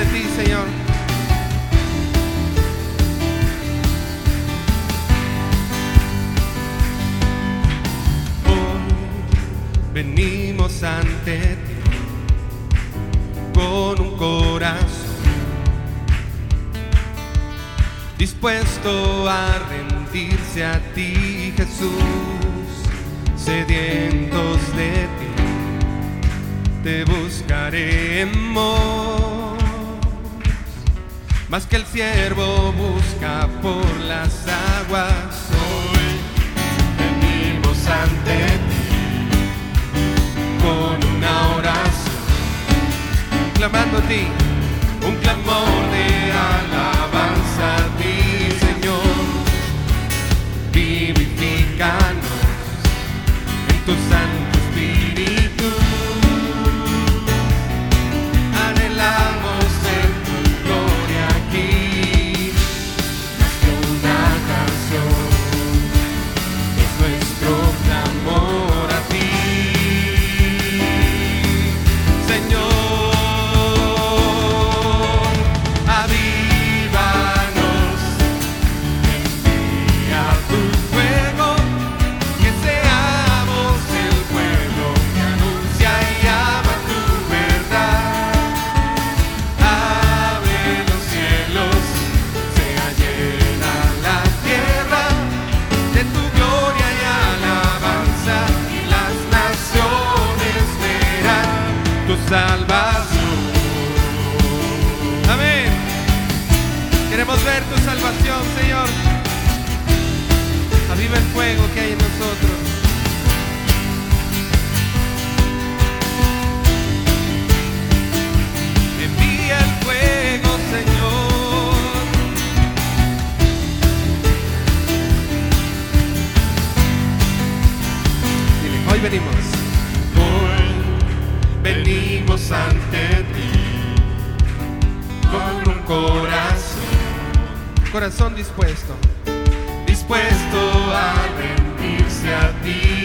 Ante ti, Señor. Hoy venimos ante ti con un corazón dispuesto a rendirse a ti, Jesús, sedientos de ti, te buscaremos. Más que el siervo busca por las aguas, hoy venimos ante ti con una oración clamando a ti, un clamor de alabanza a ti, Señor. Vivifícanos en tu Santo venimos ante ti con un corazón, corazón dispuesto, dispuesto a rendirse a ti,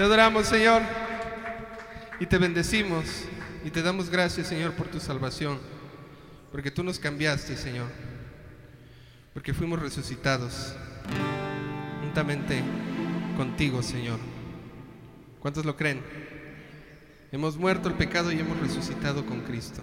Te adoramos, Señor, y te bendecimos y te damos gracias, Señor, por tu salvación, porque tú nos cambiaste, Señor, porque fuimos resucitados juntamente contigo, Señor. ¿Cuántos lo creen? Hemos muerto el pecado y hemos resucitado con Cristo.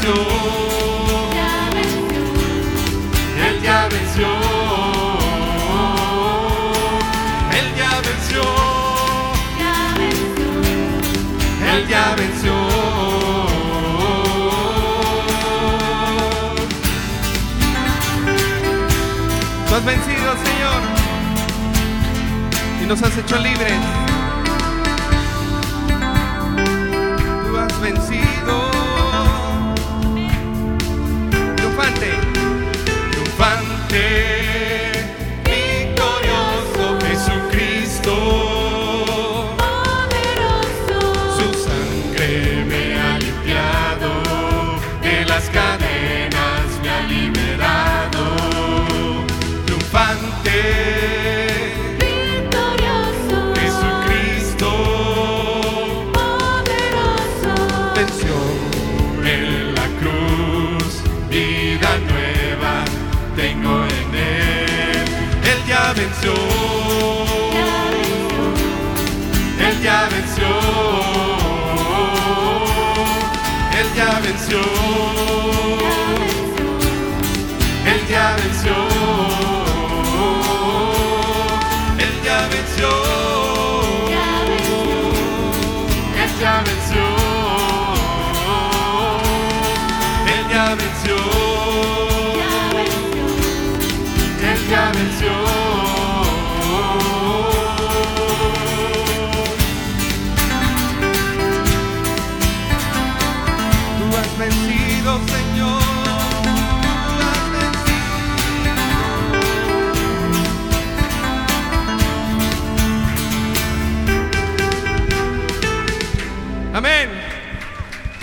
venció, ya venció, Él ya venció, Él ya venció, ya venció, Él ya venció. Tú has vencido, Señor, y nos has hecho libres. ya venció. Él ya.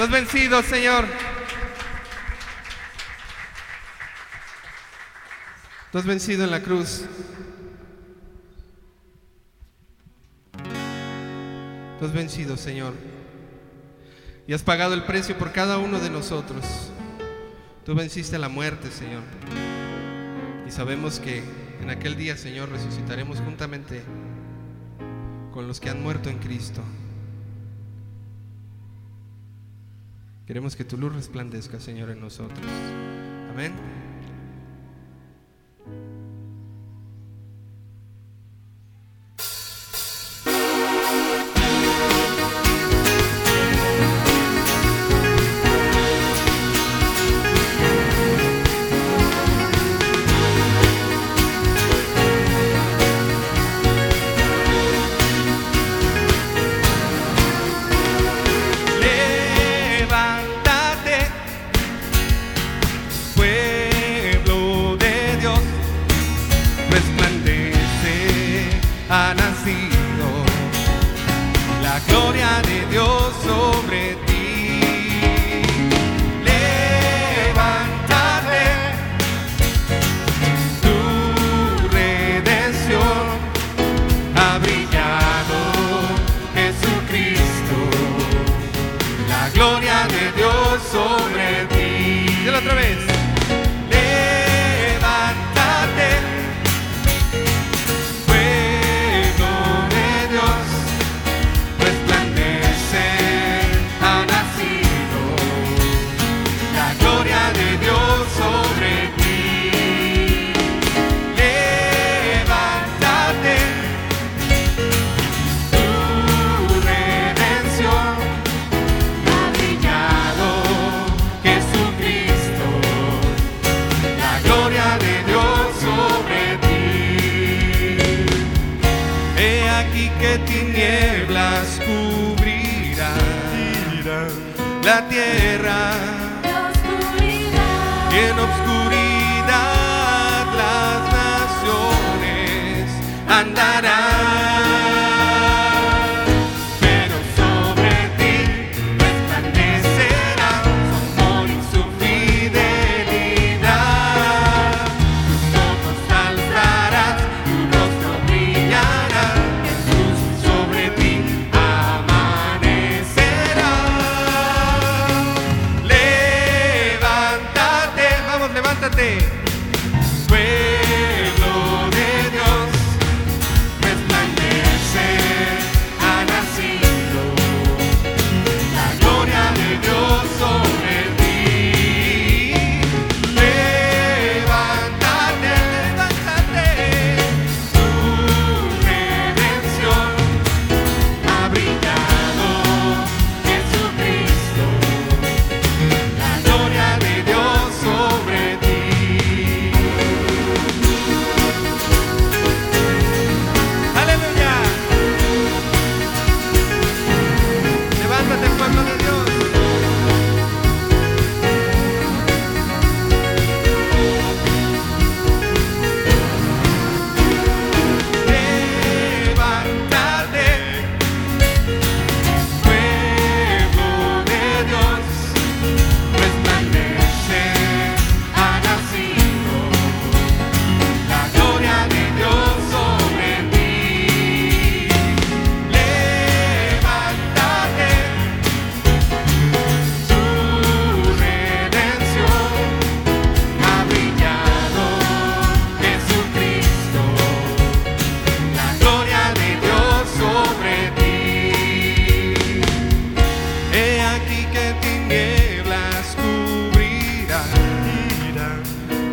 los vencidos, Señor. Tú has vencido en la cruz. Tú has vencido, Señor. Y has pagado el precio por cada uno de nosotros. Tú venciste la muerte, Señor. Y sabemos que en aquel día, Señor, resucitaremos juntamente con los que han muerto en Cristo. Queremos que tu luz resplandezca, Señor, en nosotros. Amén.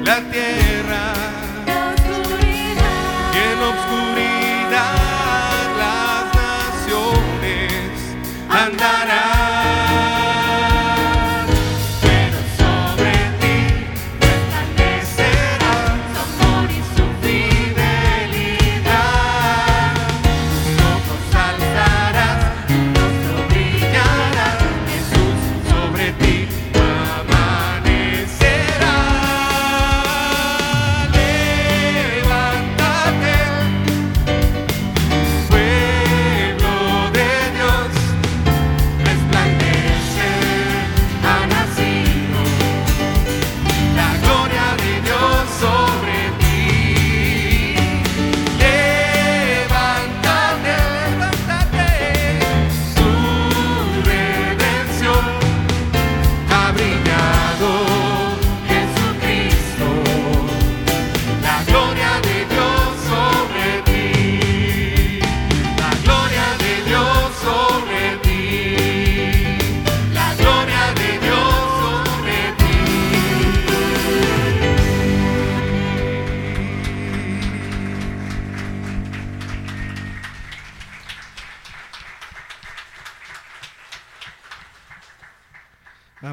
la tierra.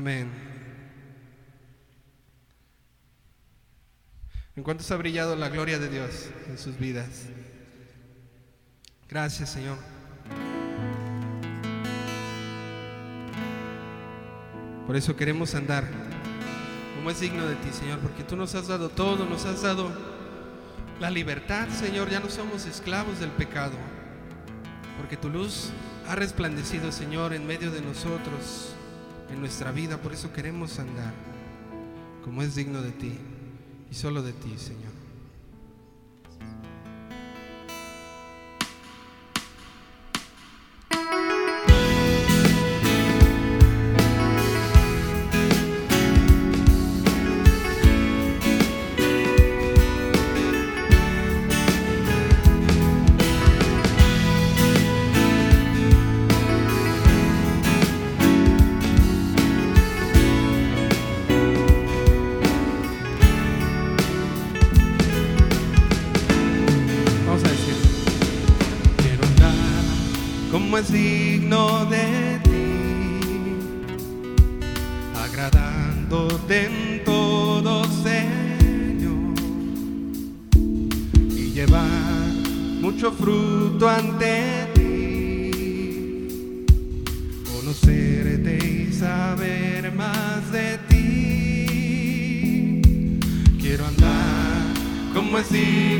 Amén. ¿En cuántos ha brillado la gloria de Dios en sus vidas? Gracias, Señor. Por eso queremos andar como es digno de ti, Señor, porque tú nos has dado todo, nos has dado la libertad, Señor, ya no somos esclavos del pecado, porque tu luz ha resplandecido, Señor, en medio de nosotros, en nuestra vida, por eso queremos andar como es digno de ti y solo de ti, Señor. Es digno de ti, agradándote en todo, Señor, y llevar mucho fruto ante ti, conocerte y saber más de ti. Quiero andar como es digno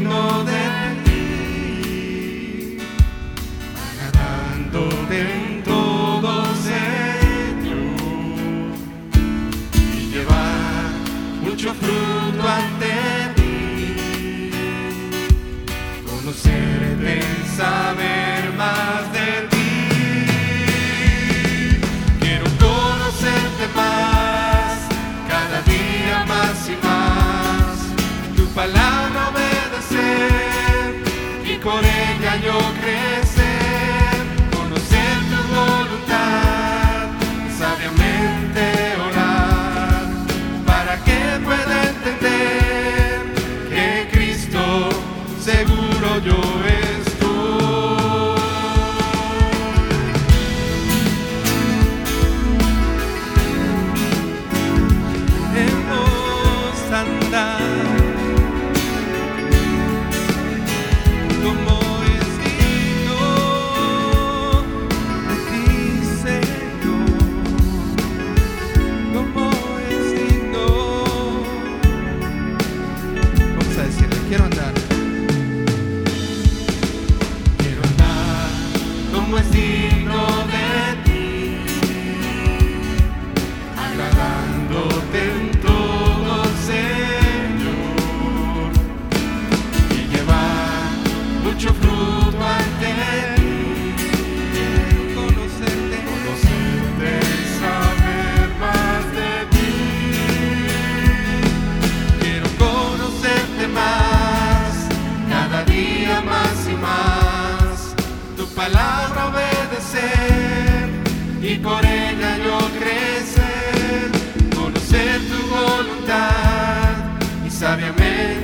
sabiamente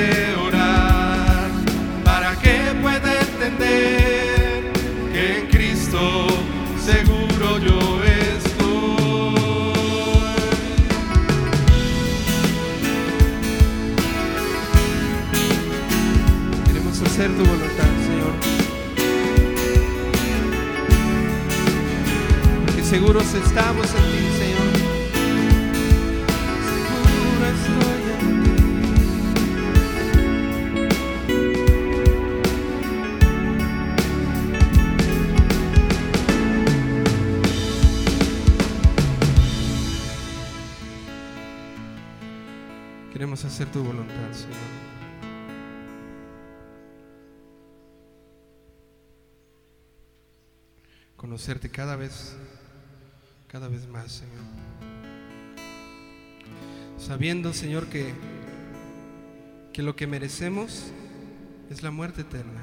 de orar para que pueda entender que en Cristo seguro yo estoy. Queremos hacer tu voluntad, Señor. Porque seguros estamos en ti. tu voluntad, Señor. Conocerte cada vez, cada vez más, Señor. Sabiendo, Señor, que, que lo que merecemos es la muerte eterna.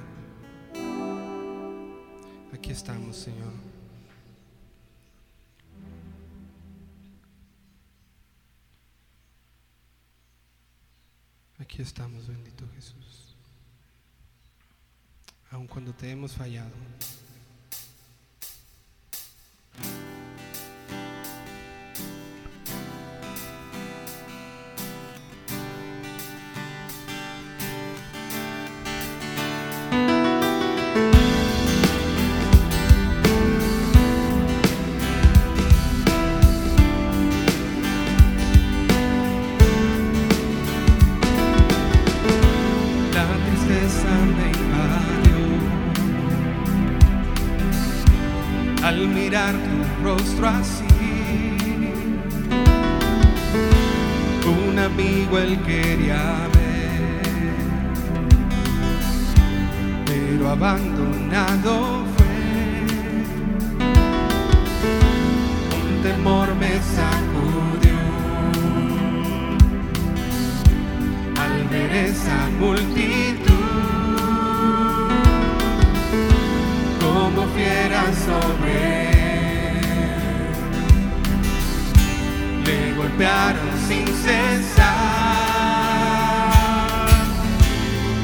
Aquí estamos, Señor. Aquí estamos, bendito Jesús. Aun cuando te hemos fallado. me golpearon sin cesar.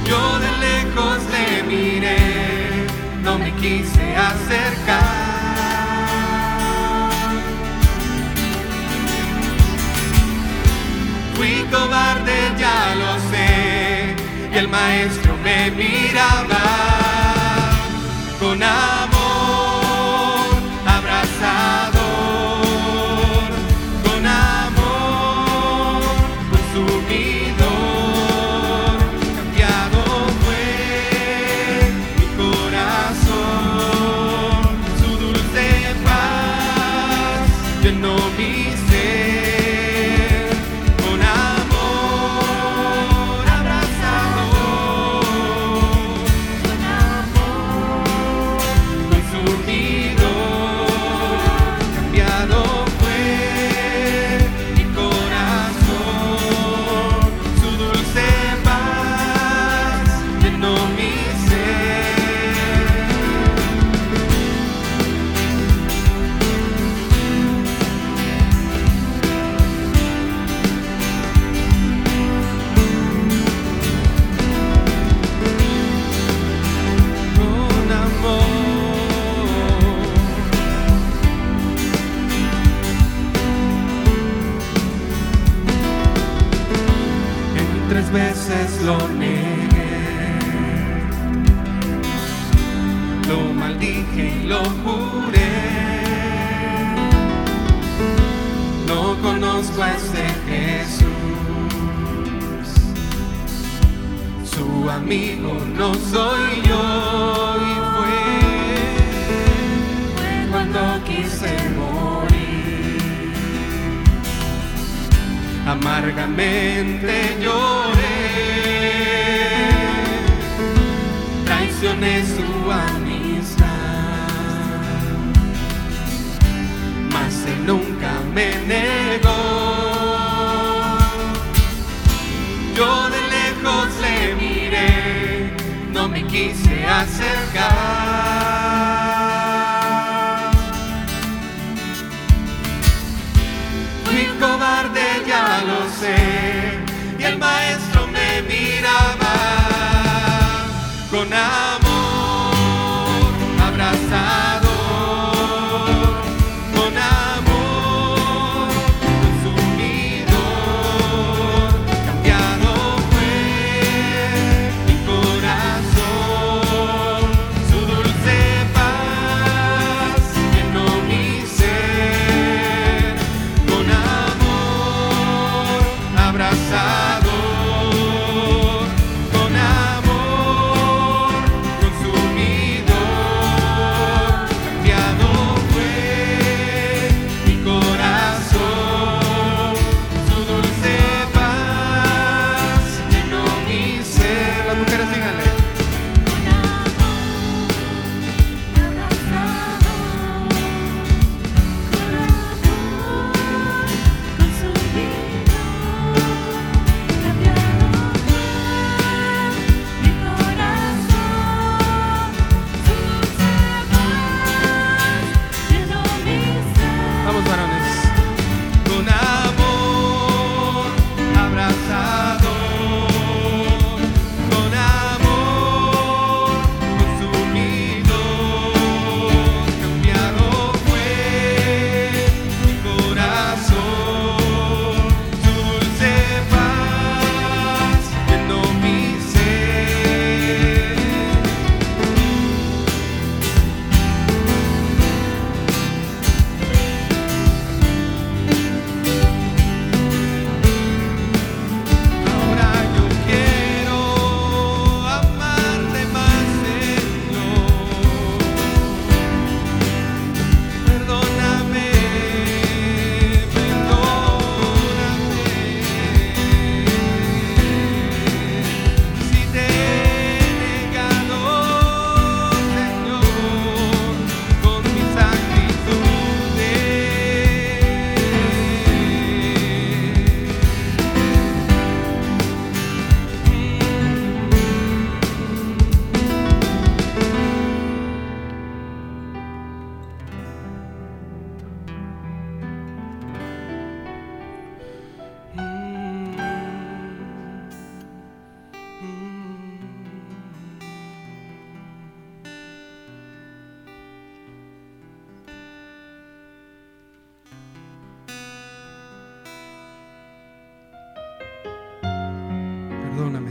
Yo de lejos le miré, no me quise acercar. Fui cobarde, ya lo sé, y el maestro me miraba con amor.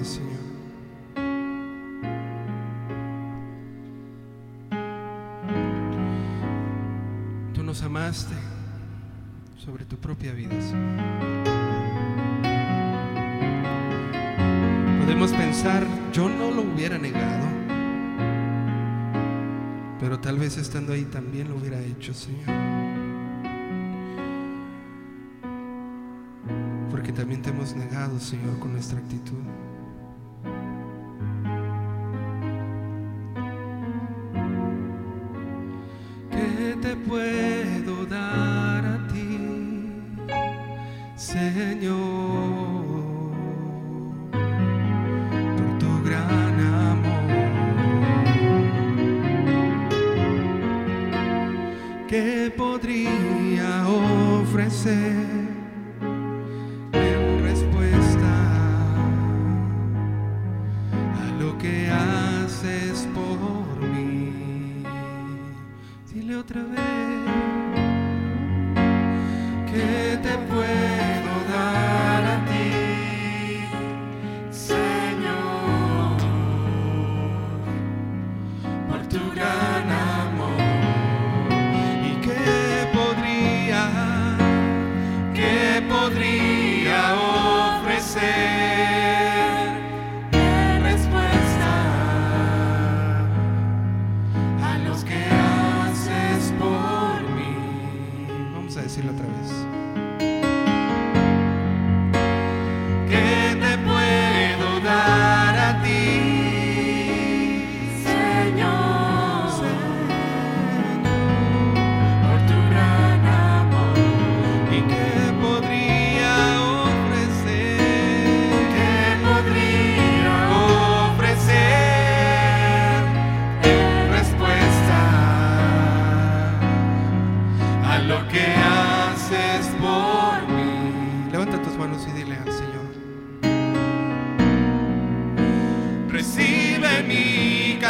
Señor. Tú nos amaste sobre tu propia vida, Señor. Podemos pensar, yo no lo hubiera negado, pero tal vez estando ahí también lo hubiera hecho, Señor. porque también te hemos negado, Señor, con nuestra actitud.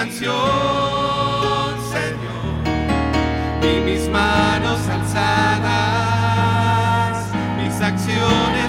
canción, Señor, y mis manos alzadas, mis acciones.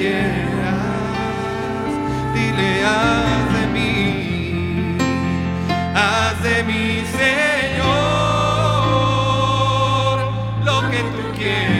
Quieras. Dile, haz de mí, haz de mí, Señor, lo que tú quieras,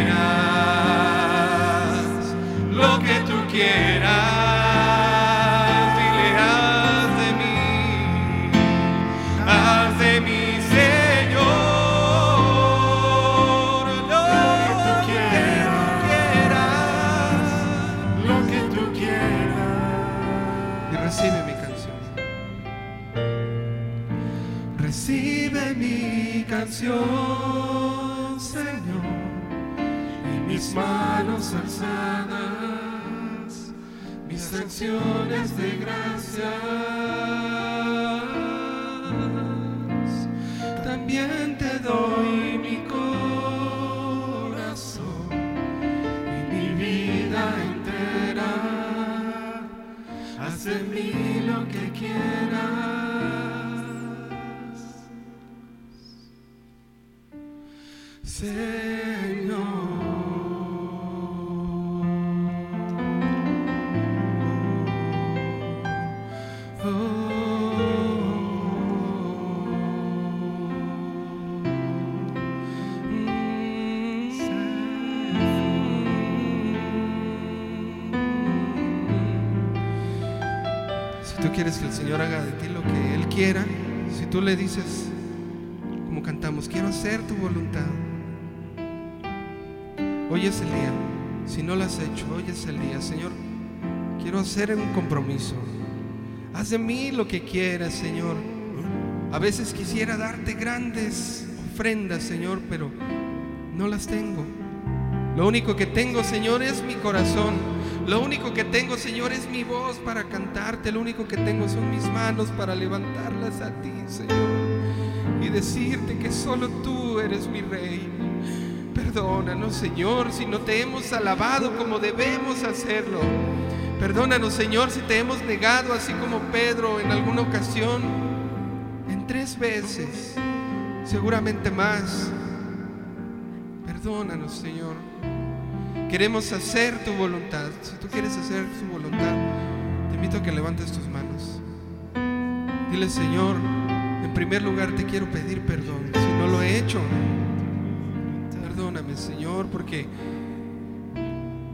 de gracias. También te doy mi corazón y mi vida entera. Haz de mí lo que quieras, Señor. Quieres que el Señor haga de ti lo que Él quiera, si tú le dices, como cantamos, quiero hacer tu voluntad, hoy es el día. Si no lo has hecho, hoy es el día. Señor, quiero hacer un compromiso. Haz de mí lo que quieras, Señor. A veces quisiera darte grandes ofrendas, Señor, pero no las tengo. Lo único que tengo, Señor, es mi corazón. Lo único que tengo, Señor, es mi voz para cantarte. Lo único que tengo son mis manos para levantarlas a ti, Señor. Y decirte que solo tú eres mi rey. Perdónanos, Señor, si no te hemos alabado como debemos hacerlo. Perdónanos, Señor, si te hemos negado, así como Pedro en alguna ocasión, en tres veces, seguramente más. Perdónanos, Señor. Queremos hacer tu voluntad. Si tú quieres hacer su voluntad, te invito a que levantes tus manos. Dile, Señor, en primer lugar te quiero pedir perdón si no lo he hecho. Perdóname, Señor, porque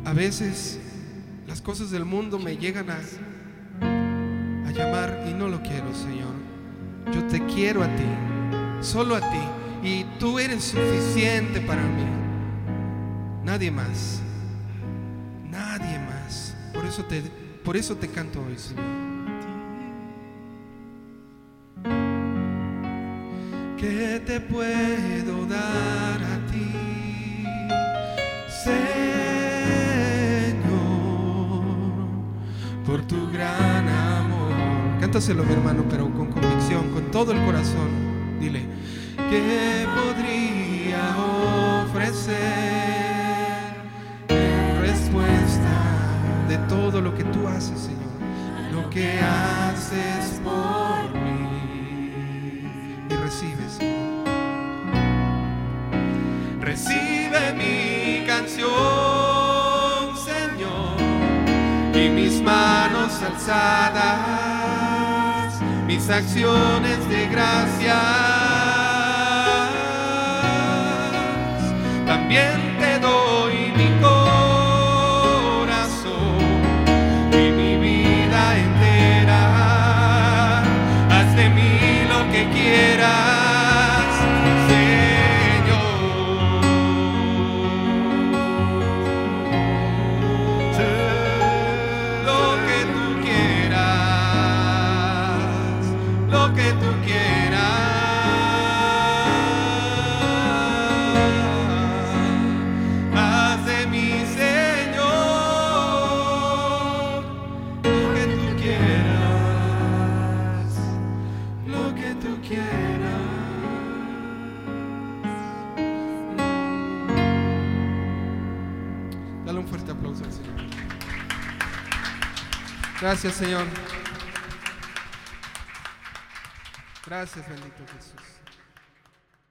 a veces las cosas del mundo me llegan a, a llamar y no lo quiero, Señor. Yo te quiero a ti, solo a ti, y tú eres suficiente para mí. Nadie más, por eso te canto hoy, Señor. ¿Qué te puedo dar a ti, Señor, por tu gran amor? Cántaselo, mi hermano, pero con convicción, con todo el corazón. Dile, ¿qué podría ofrecer todo lo que tú haces, Señor? Lo que haces por mí. Y recibes, Señor. Recibe mi canción, Señor, y mis manos alzadas, mis acciones de gracias. También Gracias, Señor. Gracias, bendito Jesús.